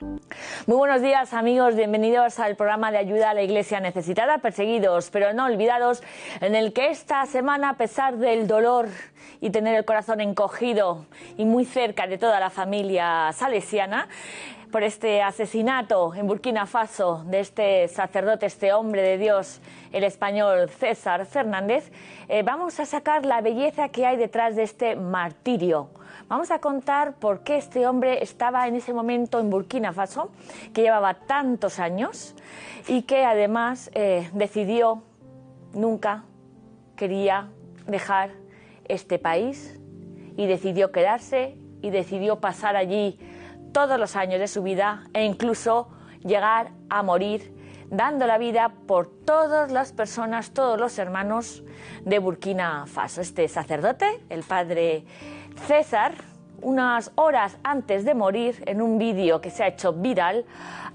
Muy buenos días amigos, bienvenidos al programa de ayuda a la Iglesia necesitada, perseguidos pero no olvidados, en el que esta semana, a pesar del dolor y tener el corazón encogido y muy cerca de toda la familia salesiana, por este asesinato en Burkina Faso de este sacerdote, este hombre de Dios, el español César Fernández, eh, vamos a sacar la belleza que hay detrás de este martirio. Vamos a contar por qué este hombre estaba en ese momento en Burkina Faso, que llevaba tantos años y que además eh, decidió nunca quería dejar este país y decidió quedarse y decidió pasar allí todos los años de su vida e incluso llegar a morir dando la vida por todas las personas, todos los hermanos de Burkina Faso. Este sacerdote, el padre César, unas horas antes de morir, en un vídeo que se ha hecho viral,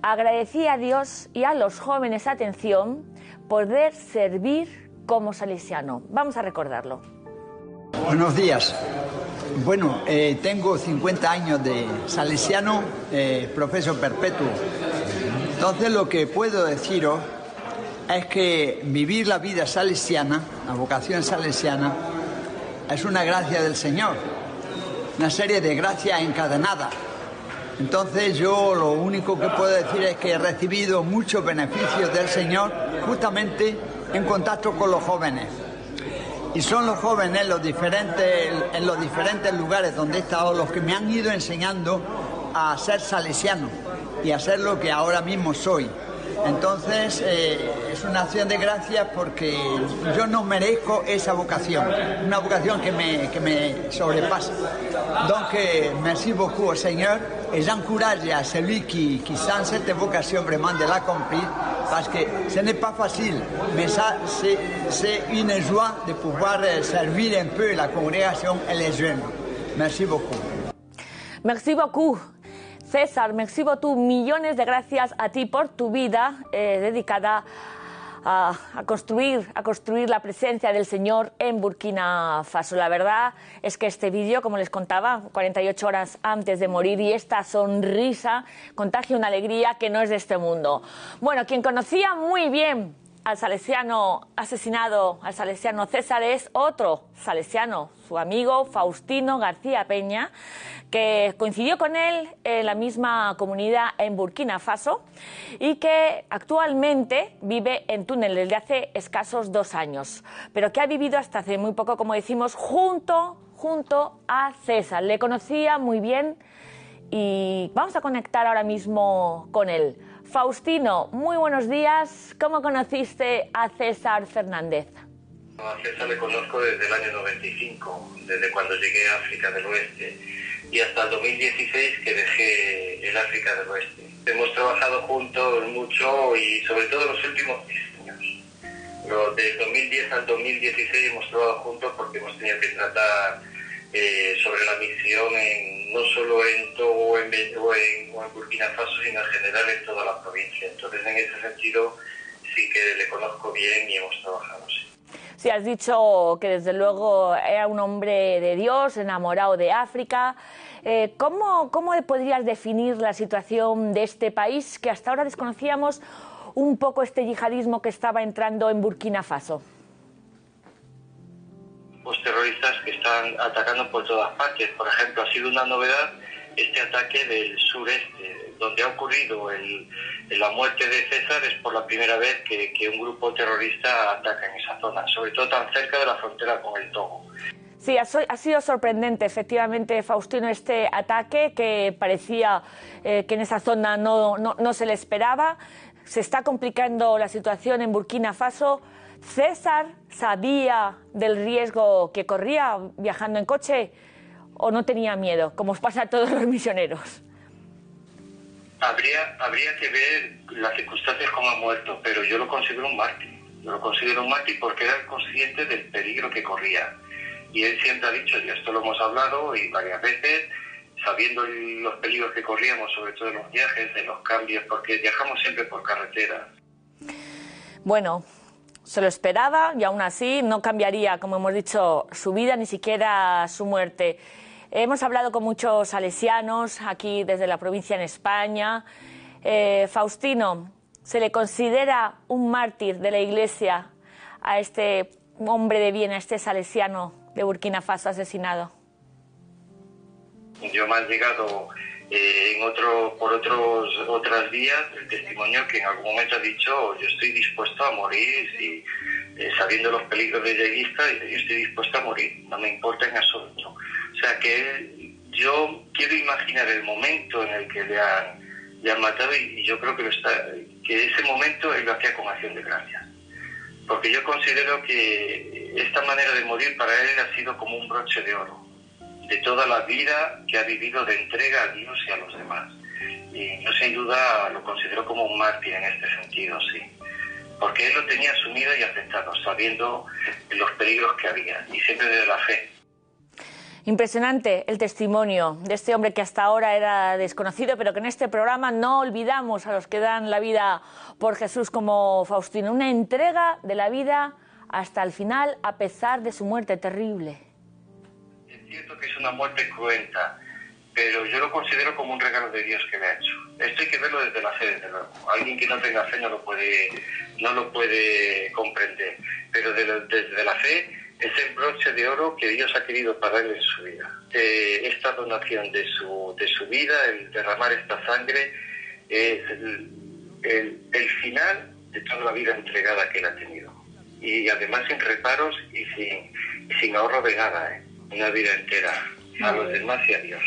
agradecía a Dios y a los jóvenes atención poder servir como salesiano. Vamos a recordarlo. Buenos días. Bueno, eh, tengo 50 años de salesiano, eh, profesor perpetuo. Entonces lo que puedo deciros es que vivir la vida salesiana, la vocación salesiana, es una gracia del Señor, una serie de gracias encadenadas. Entonces yo lo único que puedo decir es que he recibido muchos beneficios del Señor justamente en contacto con los jóvenes. Y son los jóvenes en los diferentes, en los diferentes lugares donde he estado los que me han ido enseñando a ser salesiano y a ser lo que ahora mismo soy. Entonces eh, es una acción de gracias porque yo no merezco esa vocación, una vocación que me, que me sobrepasa. Donc, merci beaucoup au Seigneur et j'encourage à celui qui, qui sent cette vocation vraiment de l'accomplir parce que ce n'est pas facile, mais ça c'est une joie de pouvoir servir un peu la congrégation et les jeunes. Merci beaucoup. Merci beaucoup. César, me exhibo tú millones de gracias a ti por tu vida eh, dedicada a, a, construir, a construir la presencia del Señor en Burkina Faso. La verdad es que este vídeo, como les contaba, 48 horas antes de morir y esta sonrisa contagia una alegría que no es de este mundo. Bueno, quien conocía muy bien al salesiano asesinado, al salesiano César, es otro salesiano, su amigo Faustino García Peña, que coincidió con él en la misma comunidad en Burkina Faso y que actualmente vive en Túnel desde hace escasos dos años, pero que ha vivido hasta hace muy poco, como decimos, junto, junto a César. Le conocía muy bien y vamos a conectar ahora mismo con él. Faustino, muy buenos días. ¿Cómo conociste a César Fernández? A César le conozco desde el año 95, desde cuando llegué a África del Oeste y hasta el 2016 que dejé el África del Oeste. Hemos trabajado juntos mucho y sobre todo los últimos 10 años. Pero del 2010 al 2016 hemos trabajado juntos porque hemos tenido que tratar eh, sobre la misión en, no solo en Togo o en, o en, o en Burkina Faso, sino en general en toda la provincia. Entonces, en ese sentido, sí que le conozco bien y hemos trabajado, sí. Sí, has dicho que desde luego era un hombre de Dios, enamorado de África. Eh, ¿cómo, ¿Cómo podrías definir la situación de este país que hasta ahora desconocíamos un poco este yihadismo que estaba entrando en Burkina Faso? Pues terroristas están atacando por todas partes. Por ejemplo, ha sido una novedad este ataque del sureste, donde ha ocurrido el, la muerte de César, es por la primera vez que, que, un grupo terrorista ataca en esa zona, sobre todo tan cerca de la frontera con el Togo. Sí, ha, sido sorprendente, efectivamente, Faustino, este ataque que parecía eh, que en esa zona no, no, no se le esperaba. Se está complicando la situación en Burkina Faso. César sabía del riesgo que corría viajando en coche o no tenía miedo, como os pasa a todos los misioneros? Habría, habría que ver las circunstancias como ha muerto, pero yo lo considero un mártir. Yo lo considero un mártir porque era consciente del peligro que corría. Y él siempre ha dicho, y esto lo hemos hablado y varias veces, sabiendo los peligros que corríamos, sobre todo en los viajes, en los cambios, porque viajamos siempre por carretera. Bueno, se lo esperaba y aún así no cambiaría, como hemos dicho, su vida ni siquiera su muerte. Hemos hablado con muchos salesianos aquí desde la provincia en España. Eh, Faustino, ¿se le considera un mártir de la Iglesia a este hombre de bien, a este salesiano de Burkina Faso asesinado? Yo me han llegado eh, en otro, por otros, otras vías el testimonio que en algún momento ha dicho yo estoy dispuesto a morir y eh, sabiendo los peligros de lleguista yo estoy dispuesto a morir, no me importa en absoluto. O sea que yo quiero imaginar el momento en el que le han, le han matado y, yo creo que, que ese momento él lo hacía con acción de gracias. Porque yo considero que esta manera de morir para él ha sido como un broche de oro de toda la vida que ha vivido de entrega a Dios y a los demás. Y yo sin duda lo considero como un mártir en este sentido, sí. Porque él lo tenía asumido y aceptado, sabiendo los peligros que había, y siempre desde la fe. Impresionante el testimonio de este hombre que hasta ahora era desconocido, pero que en este programa no olvidamos a los que dan la vida por Jesús como Faustino. Una entrega de la vida hasta el final a pesar de su muerte terrible cierto que es una muerte cruenta, pero yo lo considero como un regalo de Dios que me ha hecho. Esto hay que verlo desde la fe, desde luego. Alguien que no tenga fe no lo puede, no lo puede comprender, pero desde la fe es el broche de oro que Dios ha querido para él en su vida. Eh, esta donación de su, de su vida, el derramar esta sangre, es el, el final de toda la vida entregada que él ha tenido. Y además sin reparos y sin, sin ahorro de nada. ¿eh? Una vida entera a los demás y a Dios.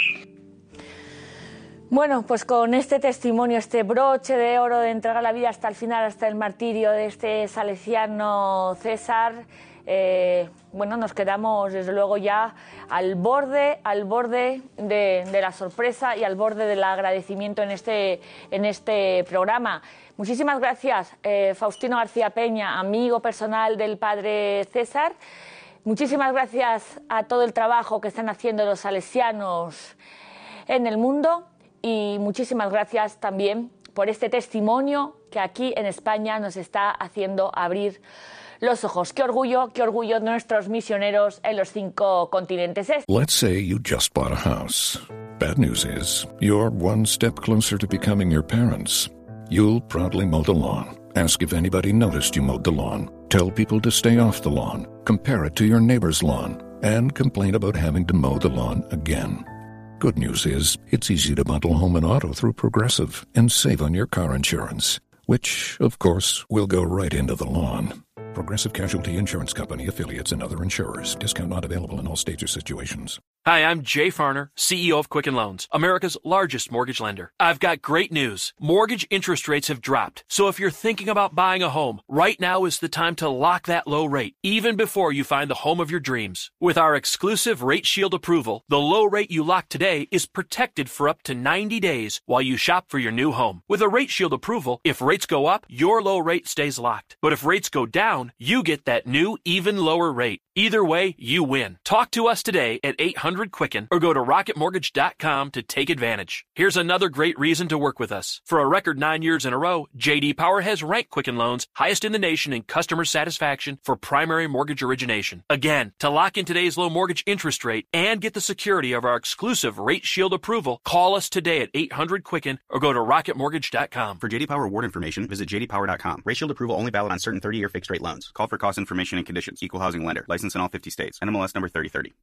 Bueno, pues con este testimonio, este broche de oro de entregar la vida hasta el final, hasta el martirio de este salesiano César, eh, bueno, nos quedamos desde luego ya al borde, al borde de, la sorpresa y al borde del agradecimiento en este, en este programa. Muchísimas gracias, eh, Faustino García Peña, amigo personal del padre César. Muchísimas gracias a todo el trabajo que están haciendo los salesianos en el mundo y muchísimas gracias también por este testimonio que aquí en España nos está haciendo abrir los ojos. Qué orgullo, qué orgullo nuestros misioneros en los cinco continentes. Let's say you just bought a house. Bad news is, you're one step closer to becoming your parents. You'll proudly mow the lawn. Ask if anybody noticed you mowed the lawn. Tell people to stay off the lawn. Compare it to your neighbor's lawn. And complain about having to mow the lawn again. Good news is, it's easy to bundle home and auto through Progressive and save on your car insurance, which, of course, will go right into the lawn. Progressive Casualty Insurance Company affiliates and other insurers. Discount not available in all states or situations. Hi, I'm Jay Farner, CEO of Quicken Loans, America's largest mortgage lender. I've got great news. Mortgage interest rates have dropped. So if you're thinking about buying a home, right now is the time to lock that low rate, even before you find the home of your dreams. With our exclusive Rate Shield approval, the low rate you lock today is protected for up to 90 days while you shop for your new home. With a Rate Shield approval, if rates go up, your low rate stays locked. But if rates go down, you get that new, even lower rate. Either way, you win. Talk to us today at 800 Quicken or go to rocketmortgage.com to take advantage. Here's another great reason to work with us. For a record nine years in a row, JD Power has ranked Quicken Loans highest in the nation in customer satisfaction for primary mortgage origination. Again, to lock in today's low mortgage interest rate and get the security of our exclusive Rate Shield approval, call us today at 800 Quicken or go to rocketmortgage.com. For JD Power award information, visit jdpower.com. Rate Shield approval only valid on certain 30-year fixed rate Call for cost information and conditions. Equal housing lender. License in all 50 states. NMLS number 3030.